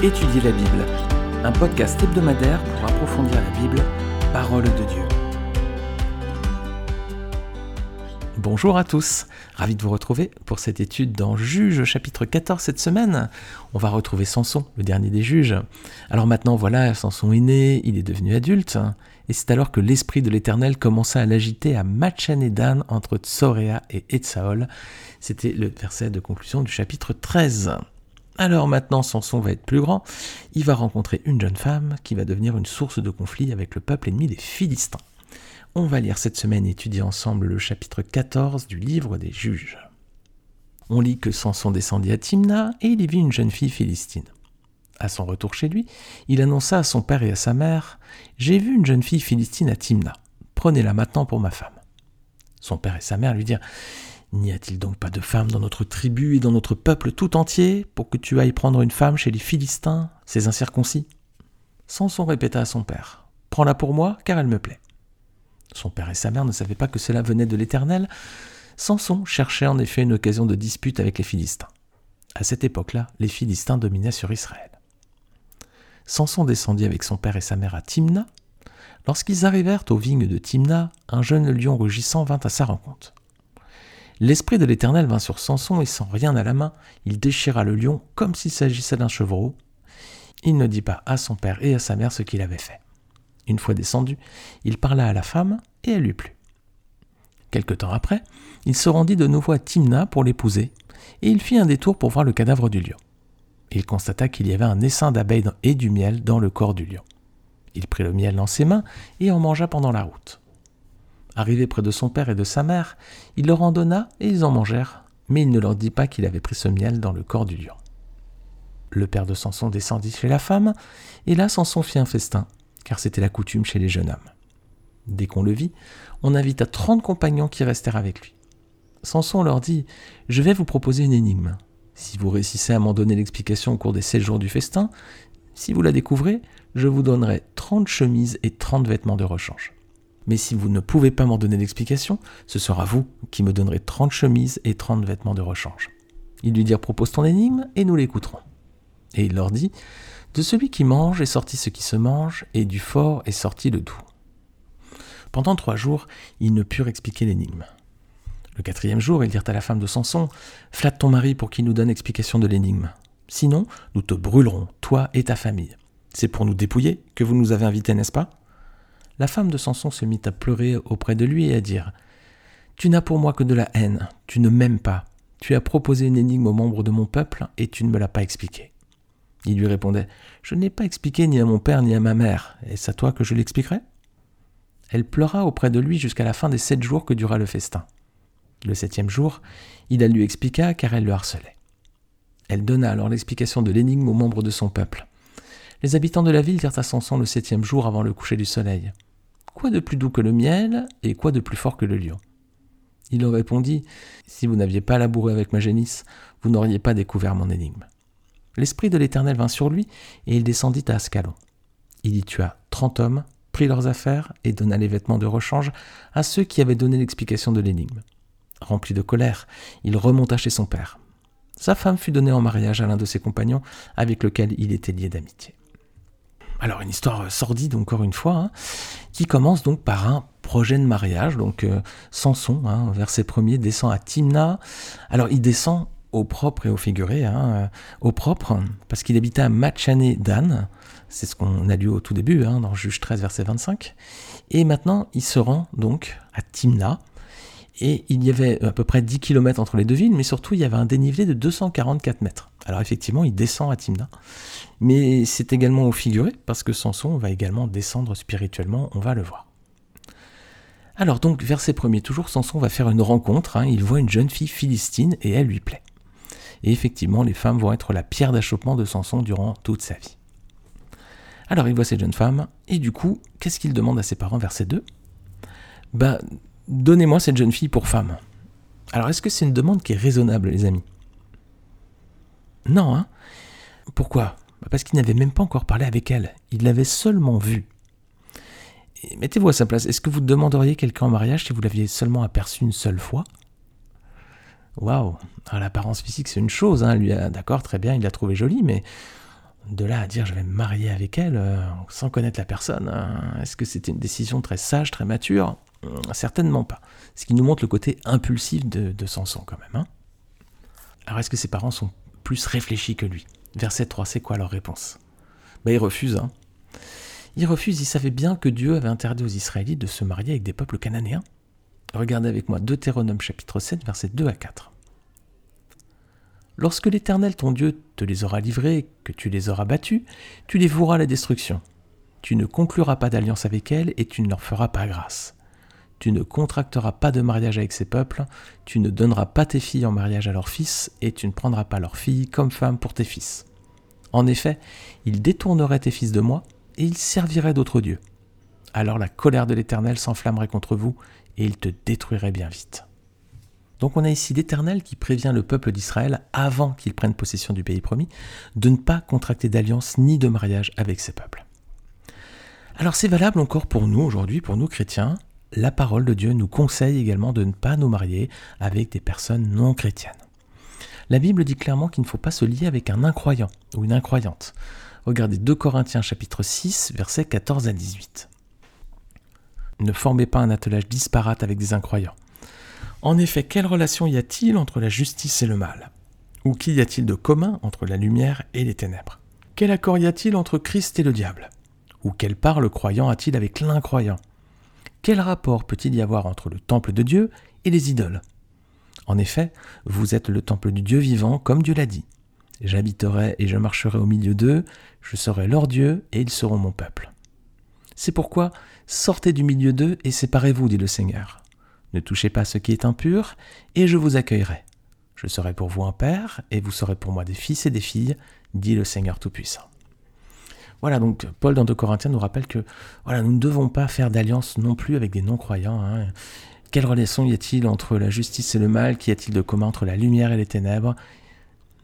Étudier la Bible, un podcast hebdomadaire pour approfondir la Bible, parole de Dieu. Bonjour à tous, ravi de vous retrouver pour cette étude dans Juge chapitre 14 cette semaine. On va retrouver Samson, le dernier des juges. Alors maintenant voilà, Samson est né, il est devenu adulte, et c'est alors que l'esprit de l'Éternel commença à l'agiter à Dan entre Tsoréa et Etsaol. C'était le verset de conclusion du chapitre 13. Alors maintenant, Samson va être plus grand, il va rencontrer une jeune femme qui va devenir une source de conflit avec le peuple ennemi des Philistins. On va lire cette semaine et étudier ensemble le chapitre 14 du livre des juges. On lit que Samson descendit à Timna et il y vit une jeune fille philistine. À son retour chez lui, il annonça à son père et à sa mère J'ai vu une jeune fille philistine à Timna. Prenez-la maintenant pour ma femme. Son père et sa mère lui dirent N'y a-t-il donc pas de femme dans notre tribu et dans notre peuple tout entier pour que tu ailles prendre une femme chez les Philistins, ces incirconcis? Samson répéta à son père Prends-la pour moi, car elle me plaît. Son père et sa mère ne savaient pas que cela venait de l'Éternel. Samson cherchait en effet une occasion de dispute avec les Philistins. À cette époque-là, les Philistins dominaient sur Israël. Samson descendit avec son père et sa mère à Timna. Lorsqu'ils arrivèrent aux vignes de Timna, un jeune lion rugissant vint à sa rencontre. L'esprit de l'Éternel vint sur Samson et sans rien à la main, il déchira le lion comme s'il s'agissait d'un chevreau. Il ne dit pas à son père et à sa mère ce qu'il avait fait. Une fois descendu, il parla à la femme et elle lui plut. Quelque temps après, il se rendit de nouveau à Timna pour l'épouser, et il fit un détour pour voir le cadavre du lion. Il constata qu'il y avait un essaim d'abeilles et du miel dans le corps du lion. Il prit le miel dans ses mains et en mangea pendant la route. Arrivé près de son père et de sa mère, il leur en donna et ils en mangèrent, mais il ne leur dit pas qu'il avait pris ce miel dans le corps du lion. Le père de Samson descendit chez la femme, et là Samson fit un festin, car c'était la coutume chez les jeunes hommes. Dès qu'on le vit, on invita trente compagnons qui restèrent avec lui. Samson leur dit Je vais vous proposer une énigme. Si vous réussissez à m'en donner l'explication au cours des sept jours du festin, si vous la découvrez, je vous donnerai trente chemises et trente vêtements de rechange. Mais si vous ne pouvez pas m'en donner d'explication, ce sera vous qui me donnerez 30 chemises et 30 vêtements de rechange. Ils lui dirent propose ton énigme et nous l'écouterons. Et il leur dit De celui qui mange est sorti ce qui se mange, et du fort est sorti le doux. Pendant trois jours, ils ne purent expliquer l'énigme. Le quatrième jour, ils dirent à la femme de Samson Flatte ton mari pour qu'il nous donne explication de l'énigme. Sinon, nous te brûlerons, toi et ta famille. C'est pour nous dépouiller que vous nous avez invités, n'est-ce pas? La femme de Samson se mit à pleurer auprès de lui et à dire Tu n'as pour moi que de la haine, tu ne m'aimes pas. Tu as proposé une énigme aux membres de mon peuple et tu ne me l'as pas expliquée. Il lui répondait Je n'ai pas expliqué ni à mon père ni à ma mère. Est-ce à toi que je l'expliquerai? Elle pleura auprès de lui jusqu'à la fin des sept jours que dura le festin. Le septième jour, il la lui expliqua car elle le harcelait. Elle donna alors l'explication de l'énigme aux membres de son peuple. Les habitants de la ville dirent à Samson le septième jour avant le coucher du soleil Quoi de plus doux que le miel et quoi de plus fort que le lion? Il leur répondit Si vous n'aviez pas labouré avec ma génisse, vous n'auriez pas découvert mon énigme. L'esprit de l'Éternel vint sur lui, et il descendit à Ascalon. Il y tua trente hommes, prit leurs affaires et donna les vêtements de rechange à ceux qui avaient donné l'explication de l'énigme. Rempli de colère, il remonta chez son père. Sa femme fut donnée en mariage à l'un de ses compagnons avec lequel il était lié d'amitié. Alors une histoire sordide encore une fois, hein, qui commence donc par un projet de mariage. Donc euh, Samson, hein, verset premier, descend à Timna. Alors il descend au propre et au figuré, hein, euh, au propre, parce qu'il habitait à Machané Dan. C'est ce qu'on a lu au tout début, dans Juge 13, verset 25. Et maintenant, il se rend donc à Timna. Et il y avait à peu près 10 km entre les deux villes, mais surtout il y avait un dénivelé de 244 mètres. Alors effectivement, il descend à Timna, mais c'est également au figuré, parce que Samson va également descendre spirituellement, on va le voir. Alors donc, verset premier, toujours, Samson va faire une rencontre, hein. il voit une jeune fille philistine et elle lui plaît. Et effectivement, les femmes vont être la pierre d'achoppement de Samson durant toute sa vie. Alors il voit cette jeune femme, et du coup, qu'est-ce qu'il demande à ses parents, verset 2 Ben, donnez-moi cette jeune fille pour femme. Alors est-ce que c'est une demande qui est raisonnable, les amis? Non, hein? Pourquoi? Bah, Parce qu'il n'avait même pas encore parlé avec elle. Il l'avait seulement vue. Mettez-vous à sa place. Est-ce que vous demanderiez quelqu'un en mariage si vous l'aviez seulement aperçu une seule fois? Waouh L'apparence physique, c'est une chose. Hein. Lui, d'accord, très bien, il l'a trouvé jolie, mais De là à dire je vais me marier avec elle euh, sans connaître la personne, hein, est-ce que c'était une décision très sage, très mature? Certainement pas. Ce qui nous montre le côté impulsif de, Samson quand même. Hein. Alors est-ce que ses parents sont plus réfléchis que lui? Verset 3, c'est quoi leur réponse? Ben, Ils refusent. Hein. Ils refusent, ils savaient bien que Dieu avait interdit aux Israélites de se marier avec des peuples cananéens. Regardez avec moi Deutéronome chapitre 7, versets 2 à 4. Lorsque l'Éternel ton Dieu te les aura livrés, que tu les auras battus, tu les voueras à la destruction. Tu ne concluras pas d'alliance avec elles et tu ne leur feras pas grâce. Tu ne contracteras pas de mariage avec ces peuples, tu ne donneras pas tes filles en mariage à leurs fils, et tu ne prendras pas leurs filles comme femmes pour tes fils. En effet, ils détourneraient tes fils de moi, et ils serviraient d'autres dieux. Alors la colère de l'Éternel s'enflammerait contre vous, et il te détruirait bien vite. Donc on a ici l'Éternel qui prévient le peuple d'Israël, avant qu'il prenne possession du pays promis, de ne pas contracter d'alliance ni de mariage avec ces peuples. Alors c'est valable encore pour nous aujourd'hui, pour nous chrétiens. La parole de Dieu nous conseille également de ne pas nous marier avec des personnes non chrétiennes. La Bible dit clairement qu'il ne faut pas se lier avec un incroyant ou une incroyante. Regardez 2 Corinthiens chapitre 6 versets 14 à 18. Ne formez pas un attelage disparate avec des incroyants en effet, quelle relation y a-t-il entre la justice et le mal? Ou qu'y a-t-il de commun entre la lumière et les ténèbres? Quel accord y a-t-il entre Christ et le diable? Ou quelle part le croyant a-t-il avec l'incroyant? Quel rapport peut-il y avoir entre le temple de Dieu et les idoles? En effet, vous êtes le temple du Dieu vivant, comme Dieu l'a dit. J'habiterai et je marcherai au milieu d'eux, je serai leur Dieu et ils seront mon peuple. C'est pourquoi sortez du milieu d'eux et séparez-vous, dit le Seigneur. Ne touchez pas ce qui est impur, et je vous accueillerai. Je serai pour vous un père, et vous serez pour moi des fils et des filles, dit le Seigneur Tout-Puissant. Voilà, donc Paul dans 2 Corinthiens nous rappelle que voilà, nous ne devons pas faire d'alliance non plus avec des non-croyants. Hein. Quelle relation y a-t-il entre la justice et le mal? Qu'y a-t-il de commun entre la lumière et les ténèbres?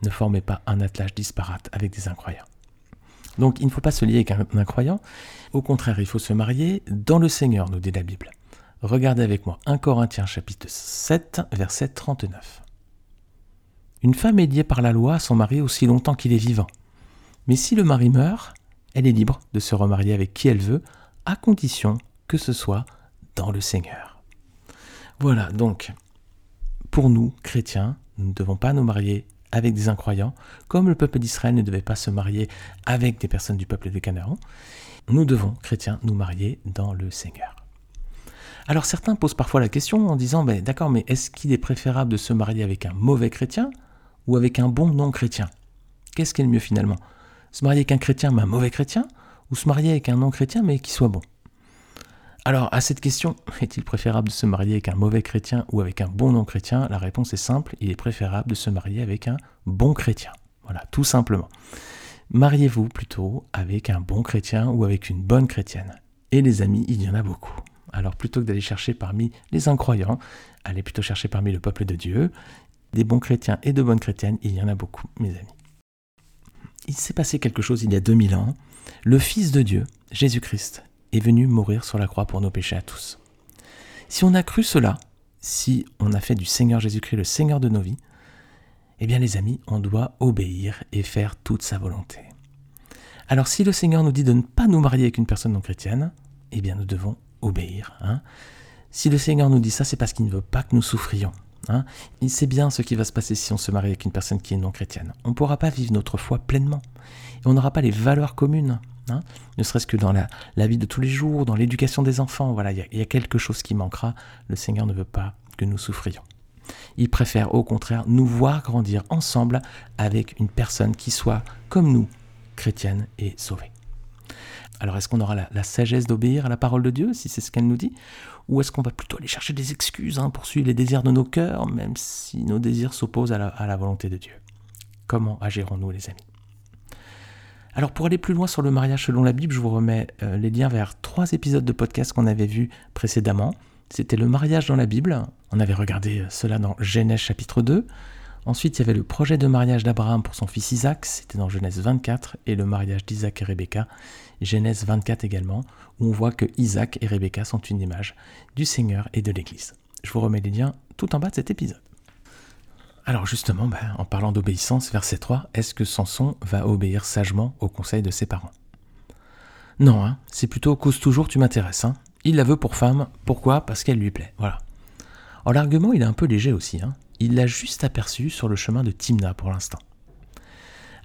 Ne formez pas un attelage disparate avec des incroyants. Donc il ne faut pas se lier avec un incroyant. Au contraire, il faut se marier dans le Seigneur, nous dit la Bible. Regardez avec moi 1 Corinthiens chapitre 7 verset 39. Une femme est liée par la loi à son mari aussi longtemps qu'il est vivant. Mais si le mari meurt, elle est libre de se remarier avec qui elle veut, à condition que ce soit dans le Seigneur. Voilà, donc, pour nous, chrétiens, nous ne devons pas nous marier avec des incroyants, comme le peuple d'Israël ne devait pas se marier avec des personnes du peuple de Canaan. Nous devons, chrétiens, nous marier dans le Seigneur. Alors certains posent parfois la question en disant, ben, d'accord, mais est-ce qu'il est préférable de se marier avec un mauvais chrétien ou avec un bon non-chrétien? Qu'est-ce qui est le mieux finalement? Se marier avec un chrétien mais un mauvais chrétien ou se marier avec un non-chrétien mais qui soit bon? Alors, à cette question, est-il préférable de se marier avec un mauvais chrétien ou avec un bon non-chrétien? La réponse est simple, il est préférable de se marier avec un bon chrétien. Voilà, tout simplement. Mariez-vous plutôt avec un bon chrétien ou avec une bonne chrétienne? Et les amis, il y en a beaucoup. Alors plutôt que d'aller chercher parmi les incroyants, allez plutôt chercher parmi le peuple de Dieu. Des bons chrétiens et de bonnes chrétiennes, il y en a beaucoup, mes amis. Il s'est passé quelque chose il y a 2000 ans. Le Fils de Dieu, Jésus-Christ, est venu mourir sur la croix pour nos péchés à tous. Si on a cru cela, si on a fait du Seigneur Jésus-Christ le Seigneur de nos vies, eh bien les amis, on doit obéir et faire toute sa volonté. Alors si le Seigneur nous dit de ne pas nous marier avec une personne non chrétienne, eh bien nous devons obéir. Hein. Si le Seigneur nous dit ça, c'est parce qu'il ne veut pas que nous souffrions. Hein. Il sait bien ce qui va se passer si on se marie avec une personne qui est non chrétienne. On ne pourra pas vivre notre foi pleinement. Et on n'aura pas les valeurs communes. Hein. ne serait-ce que dans la, vie de tous les jours, dans l'éducation des enfants. Voilà, il y, a quelque chose qui manquera. Le Seigneur ne veut pas que nous souffrions. Il préfère au contraire nous voir grandir ensemble avec une personne qui soit comme nous, chrétienne et sauvée. Alors est-ce qu'on aura la, sagesse d'obéir à la parole de Dieu, si c'est ce qu'elle nous dit? Ou est-ce qu'on va plutôt aller chercher des excuses hein, pour suivre les désirs de nos cœurs, même si nos désirs s'opposent à, la, volonté de Dieu? Comment agirons-nous les amis? Alors pour aller plus loin sur le mariage selon la Bible, je vous remets euh, les liens vers trois épisodes de podcast qu'on avait vus précédemment. C'était le mariage dans la Bible, on avait regardé euh, cela dans Genèse chapitre 2. Ensuite, il y avait le projet de mariage d'Abraham pour son fils Isaac, c'était dans Genèse 24, et le mariage d'Isaac et Rebecca, Genèse 24 également, où on voit que Isaac et Rebecca sont une image du Seigneur et de l'Église. Je vous remets les liens tout en bas de cet épisode. Alors justement, bah, en parlant d'obéissance, verset 3, est-ce que Samson va obéir sagement au conseil de ses parents? Non, hein, c'est plutôt cause toujours tu m'intéresses. Hein. Il la veut pour femme, pourquoi? Parce qu'elle lui plaît, voilà. Alors l'argument il est un peu léger aussi, hein. Il l'a juste aperçu sur le chemin de Timna pour l'instant.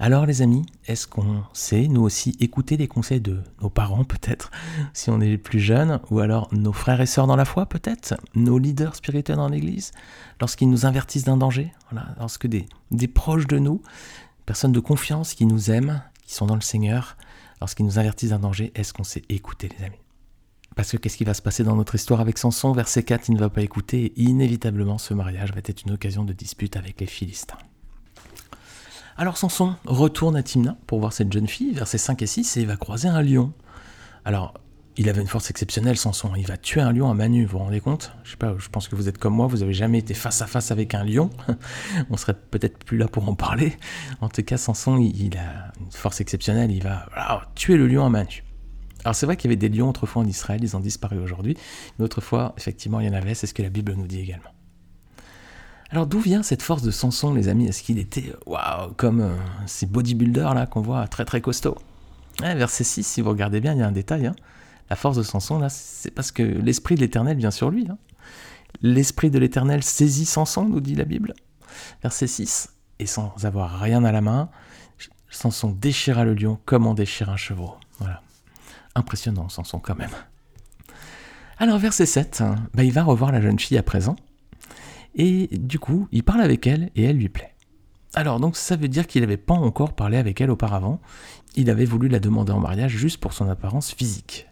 Alors les amis, est-ce qu'on sait, nous aussi, écouter les conseils de nos parents peut-être, si on est plus jeunes, ou alors nos frères et sœurs dans la foi peut-être, nos leaders spirituels dans l'Église, lorsqu'ils nous avertissent d'un danger, lorsque des, des proches de nous, personnes de confiance qui nous aiment, qui sont dans le Seigneur, lorsqu'ils nous avertissent d'un danger, est-ce qu'on sait écouter les amis? Parce que qu'est-ce qui va se passer dans notre histoire avec Samson Verset 4, il ne va pas écouter inévitablement ce mariage va être une occasion de dispute avec les Philistins. Alors Samson retourne à Timna pour voir cette jeune fille, versets 5 et 6, et il va croiser un lion. Alors, il avait une force exceptionnelle, Samson. Il va tuer un lion à Manu, vous vous rendez compte? Je sais pas, je pense que vous êtes comme moi, vous n'avez jamais été face à face avec un lion. On serait peut-être plus là pour en parler. En tout cas, Samson, il, a une force exceptionnelle, il va tuer le lion à Manu. Alors c'est vrai qu'il y avait des lions autrefois en Israël, ils ont disparu aujourd'hui, mais autrefois, effectivement, il y en avait, c'est ce que la Bible nous dit également. Alors d'où vient cette force de Samson, les amis? Est-ce qu'il était, waouh, comme euh, ces bodybuilders là qu'on voit très très costauds? Verset 6, si vous regardez bien, il y a un détail. Hein. La force de Samson, là, c'est parce que l'esprit de l'Éternel vient sur lui. Hein. L'esprit de l'Éternel saisit Samson, nous dit la Bible. Verset 6, et sans avoir rien à la main, Samson déchira le lion comme on déchire un chevreau. Voilà. Impressionnant, Samson quand même. Alors verset 7, hein, bah, il va revoir la jeune fille à présent et du coup, il parle avec elle et elle lui plaît. Alors donc ça veut dire qu'il n'avait pas encore parlé avec elle auparavant, il avait voulu la demander en mariage juste pour son apparence physique.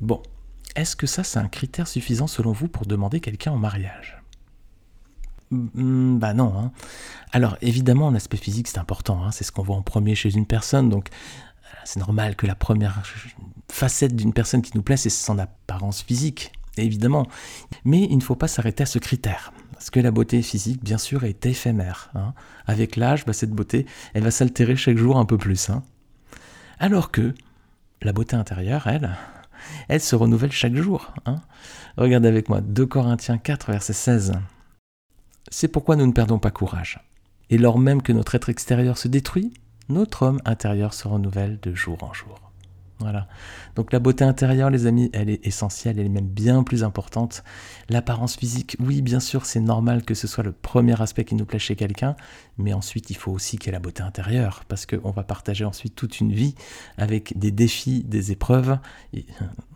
Bon, est-ce que ça c'est un critère suffisant selon vous pour demander quelqu'un en mariage? Hmm, Bah non. Hein. Alors évidemment l'aspect physique c'est important, hein. c'est ce qu'on voit en premier chez une personne, donc c'est normal que la première facette d'une personne qui nous plaît c'est son apparence physique évidemment. Mais il ne faut pas s'arrêter à ce critère. Parce que la beauté physique, bien sûr, est éphémère. Hein. Avec l'âge, bah, cette beauté, elle va s'altérer chaque jour un peu plus. Hein. Alors que la beauté intérieure, elle, elle se renouvelle chaque jour. Hein. Regardez avec moi 2 Corinthiens 4, verset 16. C'est pourquoi nous ne perdons pas courage. Et lors même que notre être extérieur se détruit, notre homme intérieur se renouvelle de jour en jour. Voilà. Donc la beauté intérieure, les amis, elle est essentielle, elle est même bien plus importante. L'apparence physique, oui, bien sûr, c'est normal que ce soit le premier aspect qui nous plaît chez quelqu'un, mais ensuite il faut aussi qu'il y ait la beauté intérieure, parce qu'on va partager ensuite toute une vie avec des défis, des épreuves.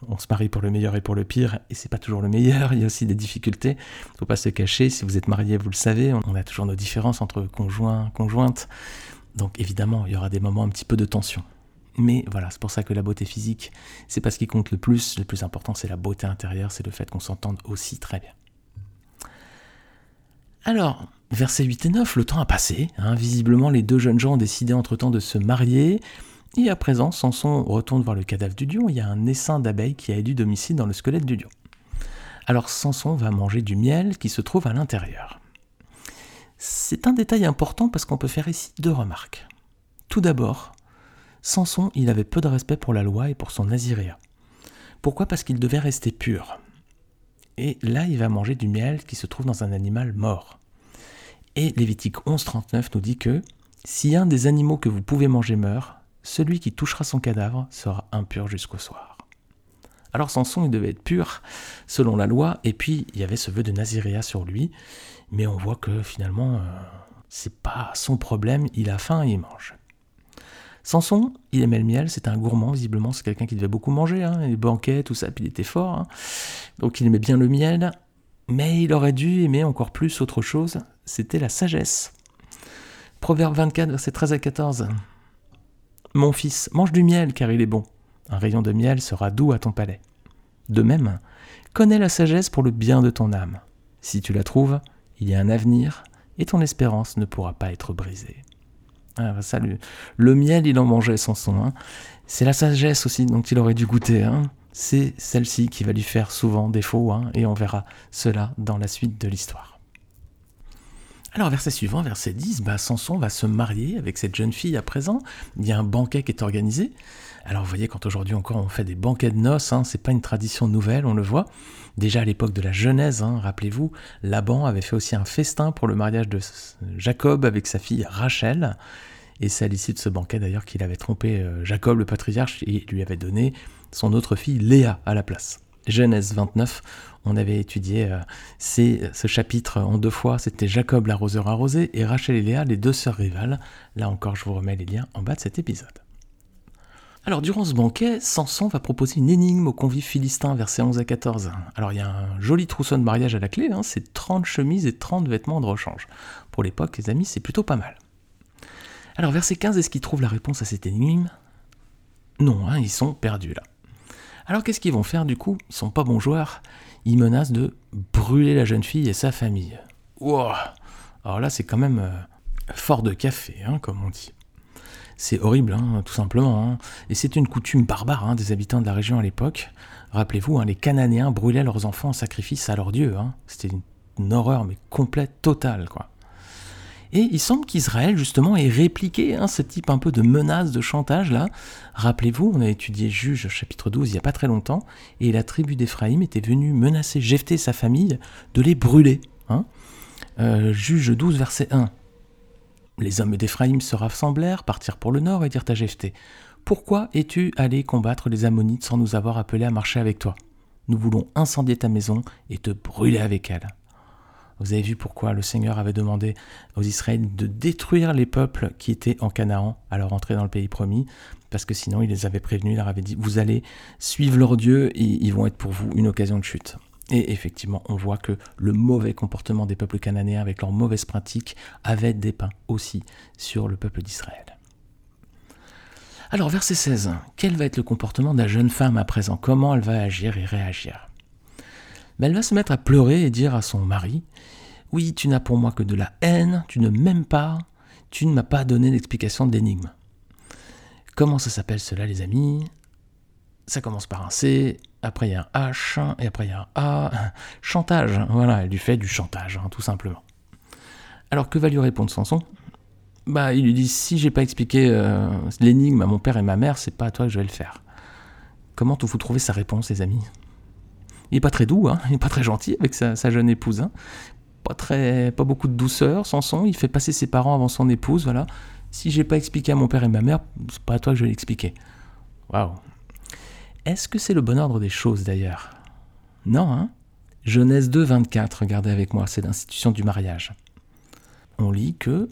On se marie pour le meilleur et pour le pire, et c'est pas toujours le meilleur, il y a aussi des difficultés. Faut pas se cacher, si vous êtes marié, vous le savez, on a toujours nos différences entre conjoints, conjointes. Donc évidemment, il y aura des moments un petit peu de tension. Mais voilà, c'est pour ça que la beauté physique, c'est pas ce qui compte le plus. Le plus important, c'est la beauté intérieure, c'est le fait qu'on s'entende aussi très bien. Alors, versets 8 et 9, le temps a passé. Hein. visiblement, les deux jeunes gens ont décidé entre-temps de se marier. Et à présent, Samson retourne voir le cadavre du lion. Il y a un essaim d'abeilles qui a élu domicile dans le squelette du lion. Alors Samson va manger du miel qui se trouve à l'intérieur. C'est un détail important parce qu'on peut faire ici deux remarques. Tout d'abord, Samson, il avait peu de respect pour la loi et pour son naziréa. Pourquoi? Parce qu'il devait rester pur. Et là, il va manger du miel qui se trouve dans un animal mort. Et Lévitique 11.39 nous dit que si un des animaux que vous pouvez manger meurt, celui qui touchera son cadavre sera impur jusqu'au soir. Alors Samson, il devait être pur selon la loi, et puis il y avait ce vœu de naziréa sur lui, mais on voit que finalement, euh, c'est pas son problème, il a faim et il mange. Samson, il aimait le miel, c'était un gourmand, visiblement, c'est quelqu'un qui devait beaucoup manger, hein, les banquets, tout ça, puis il était fort. Hein. Donc il aimait bien le miel, mais il aurait dû aimer encore plus autre chose, c'était la sagesse. Proverbe 24, verset 13 à 14. Mon fils, mange du miel car il est bon. Un rayon de miel sera doux à ton palais. De même, connais la sagesse pour le bien de ton âme. Si tu la trouves, il y a un avenir et ton espérance ne pourra pas être brisée. Ah, le, miel, il en mangeait sans son. Hein. C'est la sagesse aussi dont il aurait dû goûter. Hein. C'est celle-ci qui va lui faire souvent défaut, hein, et on verra cela dans la suite de l'histoire. Alors, verset suivant, verset 10, bah, Samson va se marier avec cette jeune fille à présent. Il y a un banquet qui est organisé. Alors vous voyez, quand aujourd'hui encore on fait des banquets de noces, hein, c'est pas une tradition nouvelle, on le voit. Déjà à l'époque de la Genèse, hein, rappelez-vous, Laban avait fait aussi un festin pour le mariage de Jacob avec sa fille Rachel. Et c'est à l'issue de ce banquet d'ailleurs qu'il avait trompé euh, Jacob le patriarche et lui avait donné son autre fille Léa à la place. Genèse 29, on avait étudié euh, ce chapitre en deux fois, c'était Jacob l'arroseur arrosé et Rachel et Léa les deux sœurs rivales. Là encore, je vous remets les liens en bas de cet épisode. Alors, durant ce banquet, Samson va proposer une énigme aux convives philistins, versets 11 à 14. Alors, il y a un joli trousseau de mariage à la clé, hein, c'est 30 chemises et 30 vêtements de rechange. Pour l'époque, les amis, c'est plutôt pas mal. Alors, verset 15, est-ce qu'ils trouvent la réponse à cette énigme? Non, hein, ils sont perdus là. Alors, qu'est-ce qu'ils vont faire du coup? Ils sont pas bons joueurs, ils menacent de brûler la jeune fille et sa famille. Wow Alors là, c'est quand même euh, fort de café, hein, comme on dit. C'est horrible, hein, tout simplement. Hein. Et c'est une coutume barbare hein, des habitants de la région à l'époque. Rappelez-vous, les Cananéens brûlaient leurs enfants en sacrifice à leur dieu. C'était une, horreur, mais complète, totale, quoi. Et il semble qu'Israël, justement, ait répliqué ce type un peu de menace, de chantage, là. Rappelez-vous, on a étudié Juge chapitre 12 il n'y a pas très longtemps, et la tribu d'Éphraïm était venue menacer Jephthé et sa famille de les brûler. Euh, Juge 12, verset 1. Les hommes d'Éphraïm se rassemblèrent, partirent pour le nord et dirent à Jephthé Pourquoi es-tu allé combattre les Ammonites sans nous avoir appelés à marcher avec toi? Nous voulons incendier ta maison et te brûler avec elle. Vous avez vu pourquoi le Seigneur avait demandé aux Israélites de détruire les peuples qui étaient en Canaan à leur entrée dans le pays promis, parce que sinon il les avait prévenus, il leur avait dit Vous allez suivre leur Dieu et ils vont être pour vous une occasion de chute. Et effectivement, on voit que le mauvais comportement des peuples cananéens avec leurs mauvaises pratiques avait dépeint aussi sur le peuple d'Israël. Alors, verset 16. Quel va être le comportement de la jeune femme à présent? Comment elle va agir et réagir? Ben, Elle va se mettre à pleurer et dire à son mari Oui, tu n'as pour moi que de la haine, tu ne m'aimes pas, tu ne m'as pas donné l'explication de l'énigme. Comment ça s'appelle cela, les amis? Ça commence par un C, après il y a un H, et après il y a un A. Chantage, voilà, elle lui fait du chantage, hein, tout simplement. Alors que va lui répondre Samson? Bah, il lui dit si j'ai pas expliqué euh, l'énigme à mon père et ma mère, c'est pas à toi que je vais le faire. Comment vous trouvez sa réponse, les amis? Il est pas très doux, hein, il est pas très gentil avec sa, jeune épouse. Hein. Pas très, pas beaucoup de douceur, Samson. Il fait passer ses parents avant son épouse, voilà. Si j'ai pas expliqué à mon père et ma mère, c'est pas à toi que je vais l'expliquer. Waouh, est-ce que c'est le bon ordre des choses d'ailleurs? Non, hein Genèse 2, 24, regardez avec moi, c'est l'institution du mariage. On lit que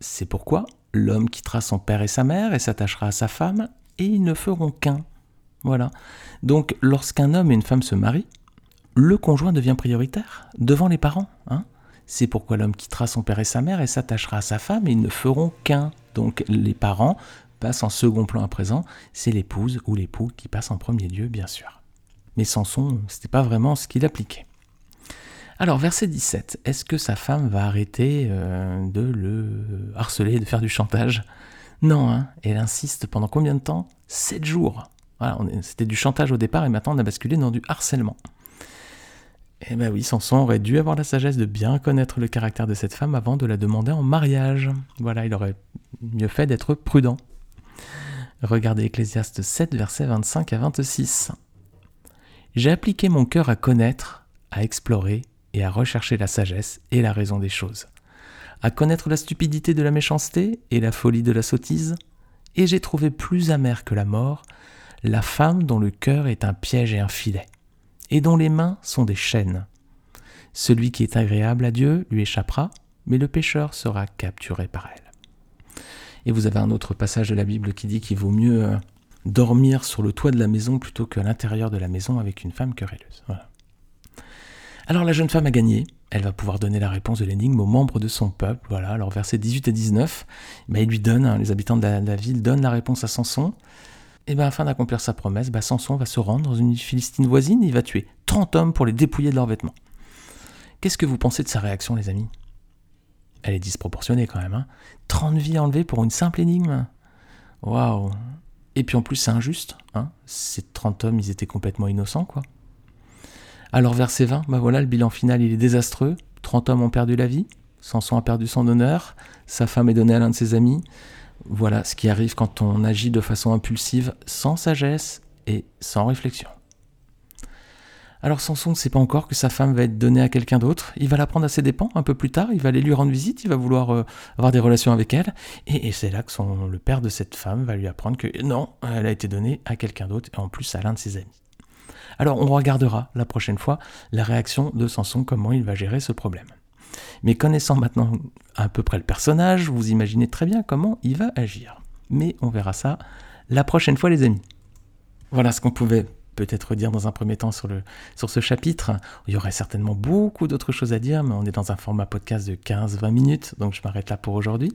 c'est pourquoi l'homme quittera son père et sa mère et s'attachera à sa femme, et ils ne feront qu'un. Voilà. Donc lorsqu'un homme et une femme se marient, le conjoint devient prioritaire devant les parents. Hein c'est pourquoi l'homme quittera son père et sa mère et s'attachera à sa femme, et ils ne feront qu'un. Donc les parents passe en second plan à présent, c'est l'épouse ou l'époux qui passe en premier lieu, bien sûr. Mais Samson, c'était pas vraiment ce qu'il appliquait. Alors, verset 17, est-ce que sa femme va arrêter euh, de le harceler, de faire du chantage? Non, hein, elle insiste pendant combien de temps? Sept jours. C'était du chantage au départ et maintenant on a basculé dans du harcèlement. Eh ben oui, Samson aurait dû avoir la sagesse de bien connaître le caractère de cette femme avant de la demander en mariage. Voilà, il aurait mieux fait d'être prudent. Regardez Ecclésiaste 7, versets 25 à 26. J'ai appliqué mon cœur à connaître, à explorer et à rechercher la sagesse et la raison des choses, à connaître la stupidité de la méchanceté et la folie de la sottise, et j'ai trouvé plus amère que la mort la femme dont le cœur est un piège et un filet, et dont les mains sont des chaînes. Celui qui est agréable à Dieu lui échappera, mais le pécheur sera capturé par elle. Et vous avez un autre passage de la Bible qui dit qu'il vaut mieux euh, dormir sur le toit de la maison plutôt qu'à l'intérieur de la maison avec une femme querelleuse. Alors la jeune femme a gagné, elle va pouvoir donner la réponse de l'énigme aux membres de son peuple. Voilà, alors versets 18 et 19, bah, il lui hein, les habitants de la, ville donnent la réponse à Samson. Et bien afin d'accomplir sa promesse, bah, Samson va se rendre dans une Philistine voisine et il va tuer 30 hommes pour les dépouiller de leurs vêtements. Qu'est-ce que vous pensez de sa réaction, les amis? Elle est disproportionnée quand même. Hein. 30 vies enlevées pour une simple énigme. Waouh. Et puis en plus, c'est injuste. Hein. Ces 30 hommes, ils étaient complètement innocents, quoi. Alors, verset 20, bah voilà, le bilan final, il est désastreux. 30 hommes ont perdu la vie. Samson a perdu son honneur. Sa femme est donnée à l'un de ses amis. Voilà ce qui arrive quand on agit de façon impulsive, sans sagesse et sans réflexion. Alors Samson ne sait pas encore que sa femme va être donnée à quelqu'un d'autre. Il va la prendre à ses dépens un peu plus tard. Il va aller lui rendre visite. Il va vouloir euh, avoir des relations avec elle. Et, c'est là que le père de cette femme va lui apprendre que non, elle a été donnée à quelqu'un d'autre et en plus à l'un de ses amis. Alors on regardera la prochaine fois la réaction de Samson, comment il va gérer ce problème. Mais connaissant maintenant à peu près le personnage, vous imaginez très bien comment il va agir. Mais on verra ça la prochaine fois les amis. Voilà ce qu'on pouvait peut-être dire dans un premier temps sur, le, sur ce chapitre. Il y aurait certainement beaucoup d'autres choses à dire, mais on est dans un format podcast de 15-20 minutes, donc je m'arrête là pour aujourd'hui.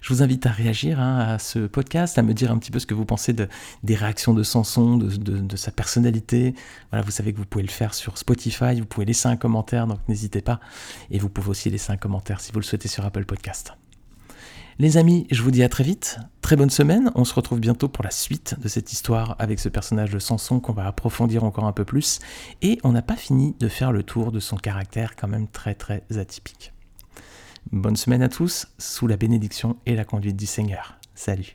Je vous invite à réagir hein, à ce podcast, à me dire un petit peu ce que vous pensez de, des réactions de Sanson, de, de, sa personnalité. Voilà, vous savez que vous pouvez le faire sur Spotify, vous pouvez laisser un commentaire, donc n'hésitez pas. Et vous pouvez aussi laisser un commentaire si vous le souhaitez sur Apple Podcast. Les amis, je vous dis à très vite. Très bonne semaine. On se retrouve bientôt pour la suite de cette histoire avec ce personnage de Samson qu'on va approfondir encore un peu plus. Et on n'a pas fini de faire le tour de son caractère quand même très très atypique. Bonne semaine à tous, sous la bénédiction et la conduite du Seigneur. Salut.